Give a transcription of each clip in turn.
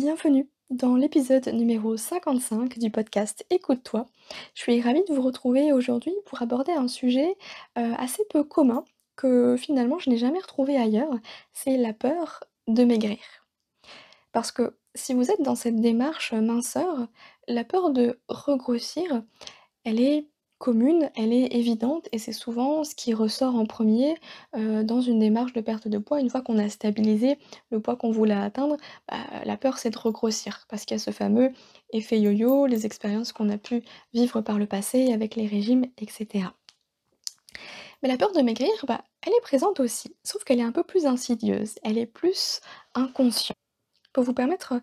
Bienvenue dans l'épisode numéro 55 du podcast Écoute-toi. Je suis ravie de vous retrouver aujourd'hui pour aborder un sujet euh, assez peu commun que finalement je n'ai jamais retrouvé ailleurs, c'est la peur de maigrir. Parce que si vous êtes dans cette démarche minceur, la peur de regrossir, elle est commune, elle est évidente et c'est souvent ce qui ressort en premier er dans une démarche de perte de poids. Une fois qu'on a stabilisé le poids qu'on voulait atteindre, bah, la peur c'est de regrossir parce qu'il y a ce fameux effet yo-yo, les expériences qu'on a pu vivre par le passé avec les régimes etc. Mais la peur de maigrir, bah, elle est présente aussi, sauf qu'elle est un peu plus insidieuse, elle est plus inconsciente. Pour vous permettre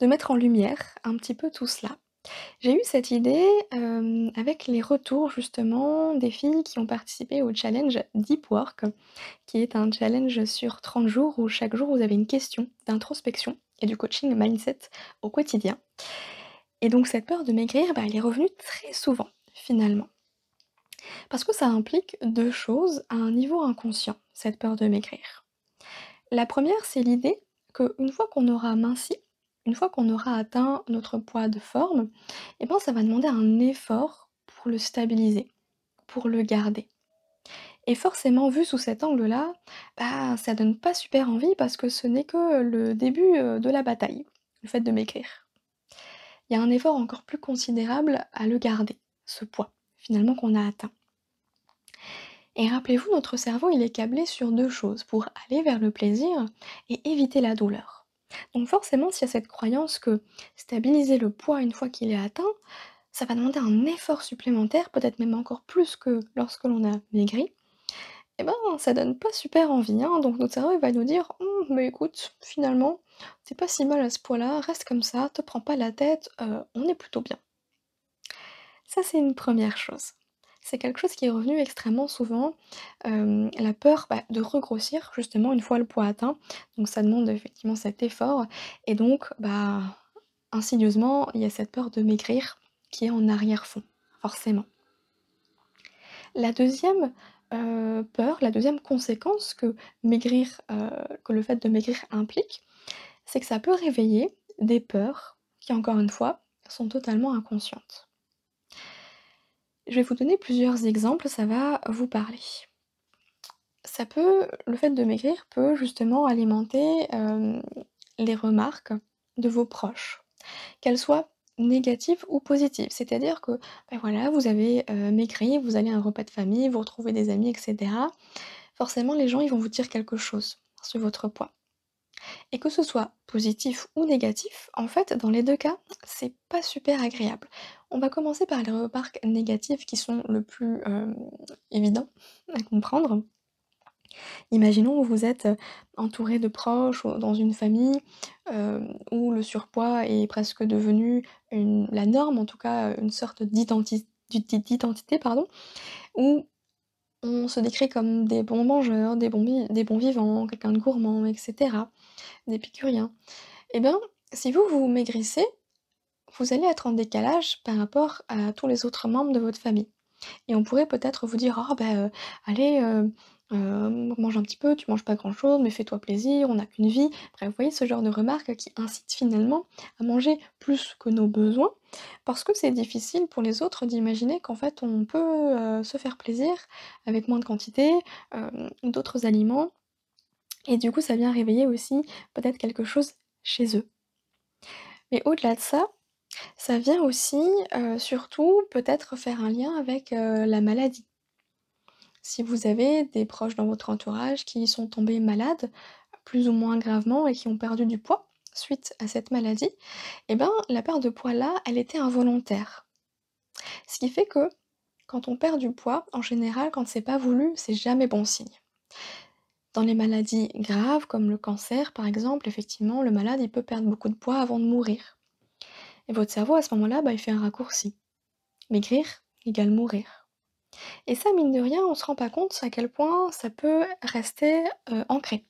de mettre en lumière un petit peu tout cela, j'ai eu cette idée, avec les retours justement des filles qui ont participé au challenge Deep Work, qui est un challenge sur 30 jours où chaque jour vous avez une question d'introspection et du coaching mindset au quotidien. Et donc cette peur de maigrir, bah, elle est revenue très souvent finalement. Parce que ça implique deux choses à un niveau inconscient, cette peur de maigrir. La première, c'est l'idée qu'une fois qu'on aura minci, une fois qu'on aura atteint notre poids de forme, eh ben, ça va demander un effort pour le stabiliser, pour le garder. Et forcément, vu sous cet angle-là, bah, ça donne pas super envie parce que ce n'est que le début euh, de la bataille, le fait de m'écrire. Il y a un effort encore plus considérable à le garder, ce poids, finalement, qu'on a atteint. Et rappelez-vous, notre cerveau, il est câblé sur deux choses, pour aller vers le plaisir et éviter la douleur. Donc forcément, s'il y a cette croyance que stabiliser le poids une fois qu'il est atteint, ça va demander un effort supplémentaire, peut-être même encore plus que lorsque l'on a maigri, et eh ben ça donne pas super envie, hein. Donc notre cerveau va nous dire: «Mmh, mais écoute, finalement, c'est pas si mal à ce poids-là, reste comme ça, te prends pas la tête, heu, on est plutôt bien». Ça, c'est une première chose c'est quelque chose qui est revenu extrêmement souvent, hem, la peur, bah, de regrossir justement une fois le poids atteint. Donc ça demande effectivement cet effort et donc, bah, insidieusement, il y a cette peur de maigrir qui est en arrière-fond, forcément. La deuxième e peur, la deuxième conséquence que maigrir, heu, que le fait de maigrir implique, c'est que ça peut réveiller des peurs qui, encore une fois, sont totalement inconscientes. Je vais vous donner plusieurs exemples, ça va vous parler. Ça peut le fait de maigrir peut justement alimenter, hem, les remarques de vos proches, qu'elles soient négatives ou positives. C'est-à-dire que, bah, voilà, vous avez, heu, maigri, vous allez à un repas de famille, vous retrouvez des amis et cetera. Forcément, les gens, ils vont vous dire quelque chose sur votre poids. Et que ce soit positif ou négatif, en fait, dans les deux cas, c'est pas super agréable. On va commencer par les remarques négatives qui sont le plus, hem, évidents à comprendre. Imaginons que vous êtes, entouré de proches ou dans une famille, hem, où le surpoids est presque devenu la norme, en tout cas, une sorte d'identi d'identité, pardon, où on se décrit comme des bons mangeurs, des bons vivants, quelqu'un de gourmand et cetera, d'épicurien. Et ben, si vous, vous maigrissez, vous allez être en décalage par rapport à tous les autres membres de votre famille. Et on pourrait peut-être vous dire: «Oh bah, heu, allez, heu heu, mange un petit peu, tu manges pas grand-chose, mais fais-toi plaisir, on n'a qu'une vie». Bref, vous voyez ce genre de remarques qui incitent finalement à manger plus que nos besoins, parce que c'est difficile pour les autres d'imaginer qu'en fait on peut, se faire plaisir avec moins de quantité, d'autres aliments et du coup ça vient réveiller aussi peut-être quelque chose chez eux. Mais au-delà de ça, ça vient aussi, heu, surtout peut-être faire un lien avec, heu, la maladie. Si vous avez des proches dans votre entourage qui sont tombés malades, plus ou moins gravement et qui ont perdu du poids suite à cette maladie, et ben, la perte de poids là, elle était involontaire. Ce qui fait que, quand on perd du poids, en général, quand c'est pas voulu, c'est jamais bon signe. Dans les maladies graves comme le cancer par exemple, effectivement, le malade, il peut perdre beaucoup de poids avant de mourir. Et votre cerveau à ce moment-là, bah, il fait un raccourci. Maigrir égale mourir. Et ça, mine de rien, on se rend pas compte à quel point ça peut rester, heu, ancré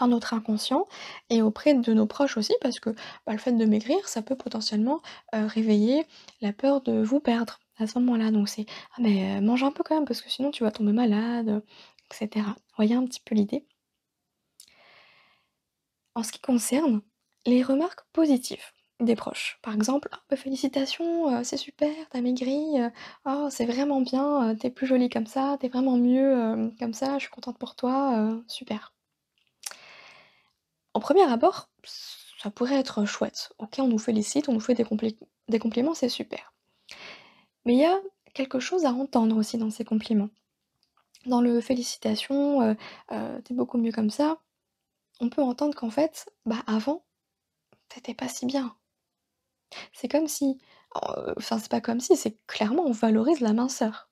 dans notre inconscient et auprès de nos proches aussi parce que, bah, le fait de maigrir, ça peut potentiellement, heu, réveiller la peur de vous perdre à ce moment-là. Donc c'est: «Ah mais heu, mange un peu quand même parce que sinon tu vas tomber malade», Vous voyez un petit peu l'idée? En ce qui concerne les remarques positives des proches, par exemple: «Ah bah félicitations, heu, c'est super, tu as maigri, heu, oh c'est vraiment bien, heu, tu es plus jolie comme ça, tu es vraiment mieux, comme ça, je suis contente pour toi, super». Au premier abord, ça pourrait être chouette. OK, on nous félicite, on nous fait des des compliments, c'est super. Mais il y a quelque chose à entendre aussi dans ces compliments. Dans le «félicitations, heu heu, tu es beaucoup mieux comme ça», on peut entendre qu'en fait, bah, avant, tu étais pas si bien. C'est comme si, heu, enfin c'est pas comme si, c'est clairement on valorise la minceur.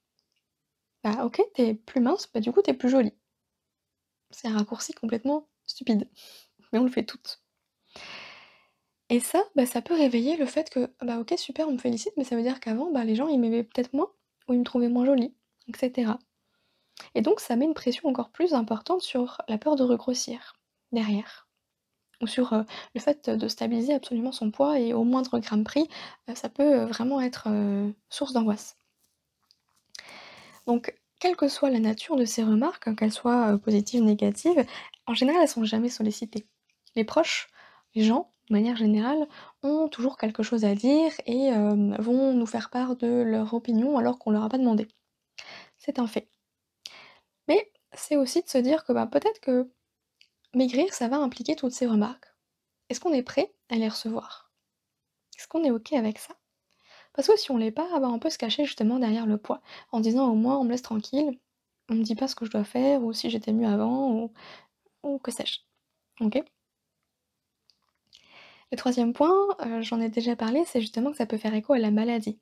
Bah OK, tu es plus mince, bah du coup tu es plus jolie. C'est un raccourci complètement stupide, mais on le fait toutes. Et ça, bah, ça peut réveiller le fait que, bah, OK super on me félicite, mais ça veut dire qu'avant, bah, les gens ils m'aimaient peut-être moins ou ils me trouvaient moins jolie et cetera. Et donc ça met une pression encore plus importante sur la peur de regrossir, derrière. Ou sur, heu, le fait de stabiliser absolument son poids et au moindre gramme pris, heu, ça peut, heu, vraiment être, heu, source d'angoisse. Donc, quelle que soit la nature de ces remarques, hein, qu'elles soient, positives, négatives, en général elles sont jamais sollicitées. Les proches, les gens, de manière générale, ont toujours quelque chose à dire et vont nous faire part de leur opinion alors qu'on leur a pas demandé. C'est un fait. C'est aussi de se dire que, bah, peut-être que maigrir, ça va impliquer toutes ces remarques. Est-ce qu'on est prêt à les recevoir? Est-ce qu'on est OK avec ça? Parce que si on l'est pas, ah bah, on peut se cacher justement derrière le poids, en disant: «Au moins on me laisse tranquille, on me dit pas ce que je dois faire ou si j'étais mieux avant ou que sais-je». OK? Le 3e point, heu, j'en ai déjà parlé, c'est justement que ça peut faire écho à la maladie.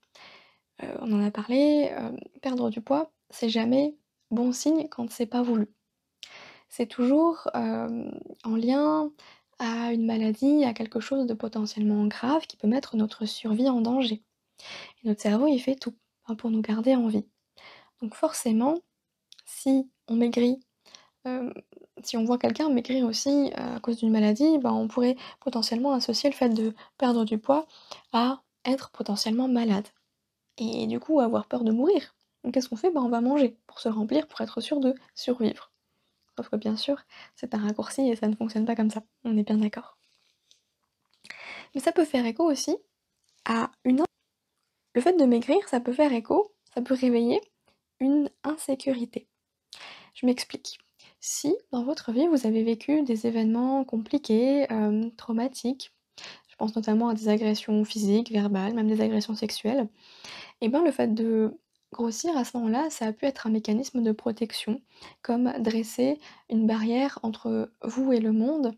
Heu, on en a parlé, hem, perdre du poids, c'est jamais bon signe quand c'est pas voulu. C'est toujours, hem, en lien à une maladie, à quelque chose de potentiellement grave qui peut mettre notre survie en danger. Et notre cerveau, il fait tout, hein, pour nous garder en vie. Donc forcément, si on maigrit, hem, si on voit quelqu'un maigrir aussi, heu, à cause d'une maladie, bah, on pourrait potentiellement associer le fait de perdre du poids à être potentiellement malade et du coup avoir peur de mourir. Qu'est-ce qu'on fait? Bah, on va manger pour se remplir, pour être sûr de survivre. Sauf que bien sûr, c'est un raccourci et ça ne fonctionne pas comme ça, on est bien d'accord. Mais ça peut faire écho aussi à une le fait de maigrir, ça peut faire écho, ça peut réveiller une insécurité. Je m'explique. Si dans votre vie vous avez vécu des événements compliqués, hem, traumatiques, je pense notamment à des agressions physiques, verbales, même des agressions sexuelles et ben, le fait de grossir à ce moment-là, ça a pu être un mécanisme de protection, comme dresser une barrière entre vous et le monde,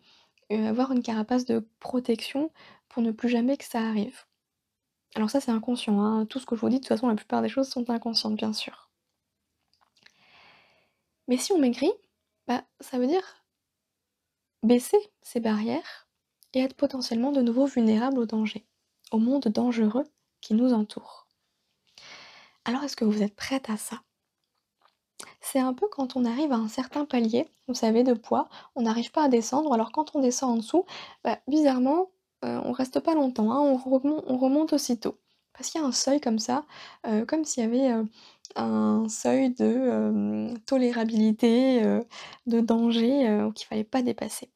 avoir une carapace de protection pour ne plus jamais que ça arrive. Alors ça, c'est inconscient, hein, tout ce que je vous dis, de toute façon, la plupart des choses sont inconscientes, bien sûr. Mais si on maigrit, bah, ça veut dire baisser ces barrières et être potentiellement de nouveau vulnérable au danger, au monde dangereux qui nous entoure. Alors est-ce que vous êtes prête à ça? C'est un peu quand on arrive à un certain palier, vous savez, de poids, on n'arrive pas à descendre, alors quand on descend en dessous, bah, bizarrement, heu, on reste pas longtemps, hein, on remon on remonte aussitôt. Parce qu'il y a un seuil comme ça, heu, comme s'il y avait, heu, un seuil de, hem, tolérabilité, de danger, qu'il fallait pas dépasser.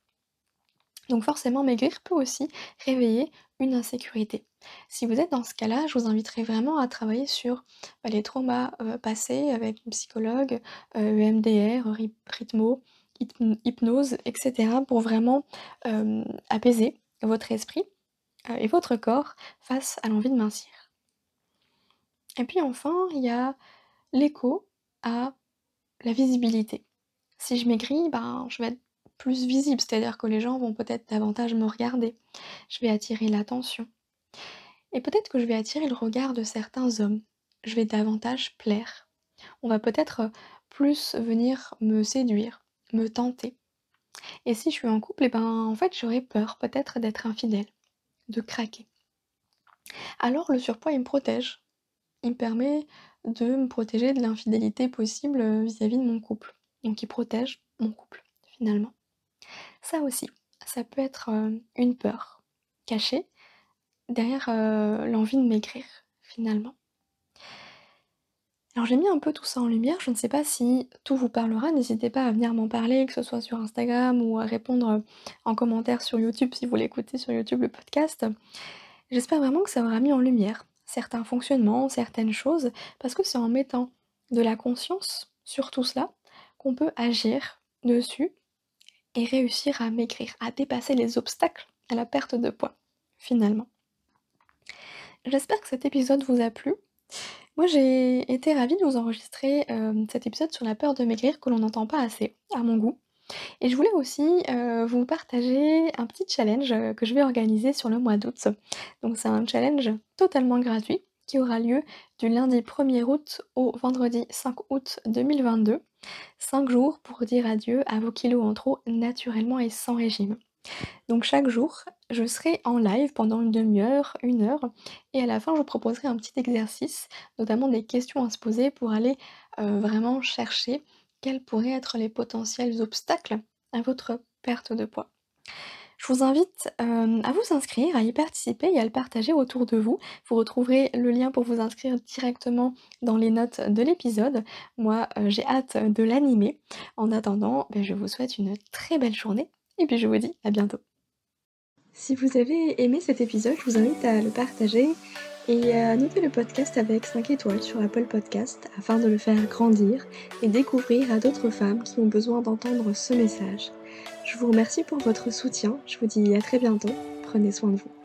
Donc forcément maigrir peut aussi réveiller une insécurité. Si vous êtes dans ce cas-là, je vous inviterai vraiment à travailler sur, bah, les traumas, passés avec une psychologue, EMDR, rhyp rythmo, hypn hypnose et cetera pour vraiment, apaiser votre esprit, et votre corps face à l'envie de mincir. Et puis enfin, il y a l'écho à la visibilité. Si je maigris, ben, je vais être plus visible, c'est-à-dire que les gens vont peut-être davantage me regarder. Je vais attirer l'attention et peut-être que je vais attirer le regard de certains hommes. Je vais davantage plaire. On va peut-être, heu, plus venir me séduire, me tenter. Et si je suis en couple, et ben, en fait, j'aurais peur peut-être d'être infidèle, de craquer. Alors le surpoids, il me protège. Il me permet de me protéger de l'infidélité possible, heu, vis-à-vis de mon couple. Donc il protège mon couple, finalement. Ça aussi, ça peut être, heu, une peur cachée derrière, heu, l'envie de maigrir, finalement. Alors j'ai mis un peu tout ça en lumière, je ne sais pas si tout vous parlera, n'hésitez pas à venir m'en parler, que ce soit sur Instagram ou à répondre, en commentaire sur YouTube si vous l'écoutez sur YouTube, le podcast. J'espère vraiment que ça aura mis en lumière certains fonctionnements, certaines choses, parce que c'est en mettant de la conscience sur tout cela qu'on peut agir dessus et réussir à maigrir, à dépasser les obstacles à la perte de poids, finalement. J'espère que cet épisode vous a plu. Moi, j'ai été ravie de vous enregistrer, hem, cet épisode sur la peur de maigrir que l'on n'entend pas assez, à mon goût. Et je voulais aussi, heu, vous partager un petit challenge, heu, que je vais organiser sur le mois d'août. Donc c'est un challenge totalement gratuit qui aura lieu du lundi 1er août au vendredi 5 août 2022. 5 jours pour dire adieu à vos kilos en trop naturellement et sans régime. Donc chaque jour, je serai en live pendant une demi heure, 1 heure et à la fin, je vous proposerai un petit exercice, notamment des questions à se poser pour aller, heu, vraiment chercher quels pourraient être les potentiels obstacles à votre perte de poids. Je vous invite, hem, à vous inscrire, à y participer et à le partager autour de vous. Vous retrouverez le lien pour vous inscrire directement dans les notes de l'épisode. Moi, heu, j'ai hâte de l'animer. En attendant, beh, je vous souhaite une très belle journée et puis je vous dis à bientôt. Si vous avez aimé cet épisode, je vous invite à le partager et à noter le podcast avec 5 étoiles sur Apple Podcast afin de le faire grandir et découvrir à d'autres femmes qui ont besoin d'entendre ce message. Je vous remercie pour votre soutien, je vous dis à très bientôt, prenez soin de vous.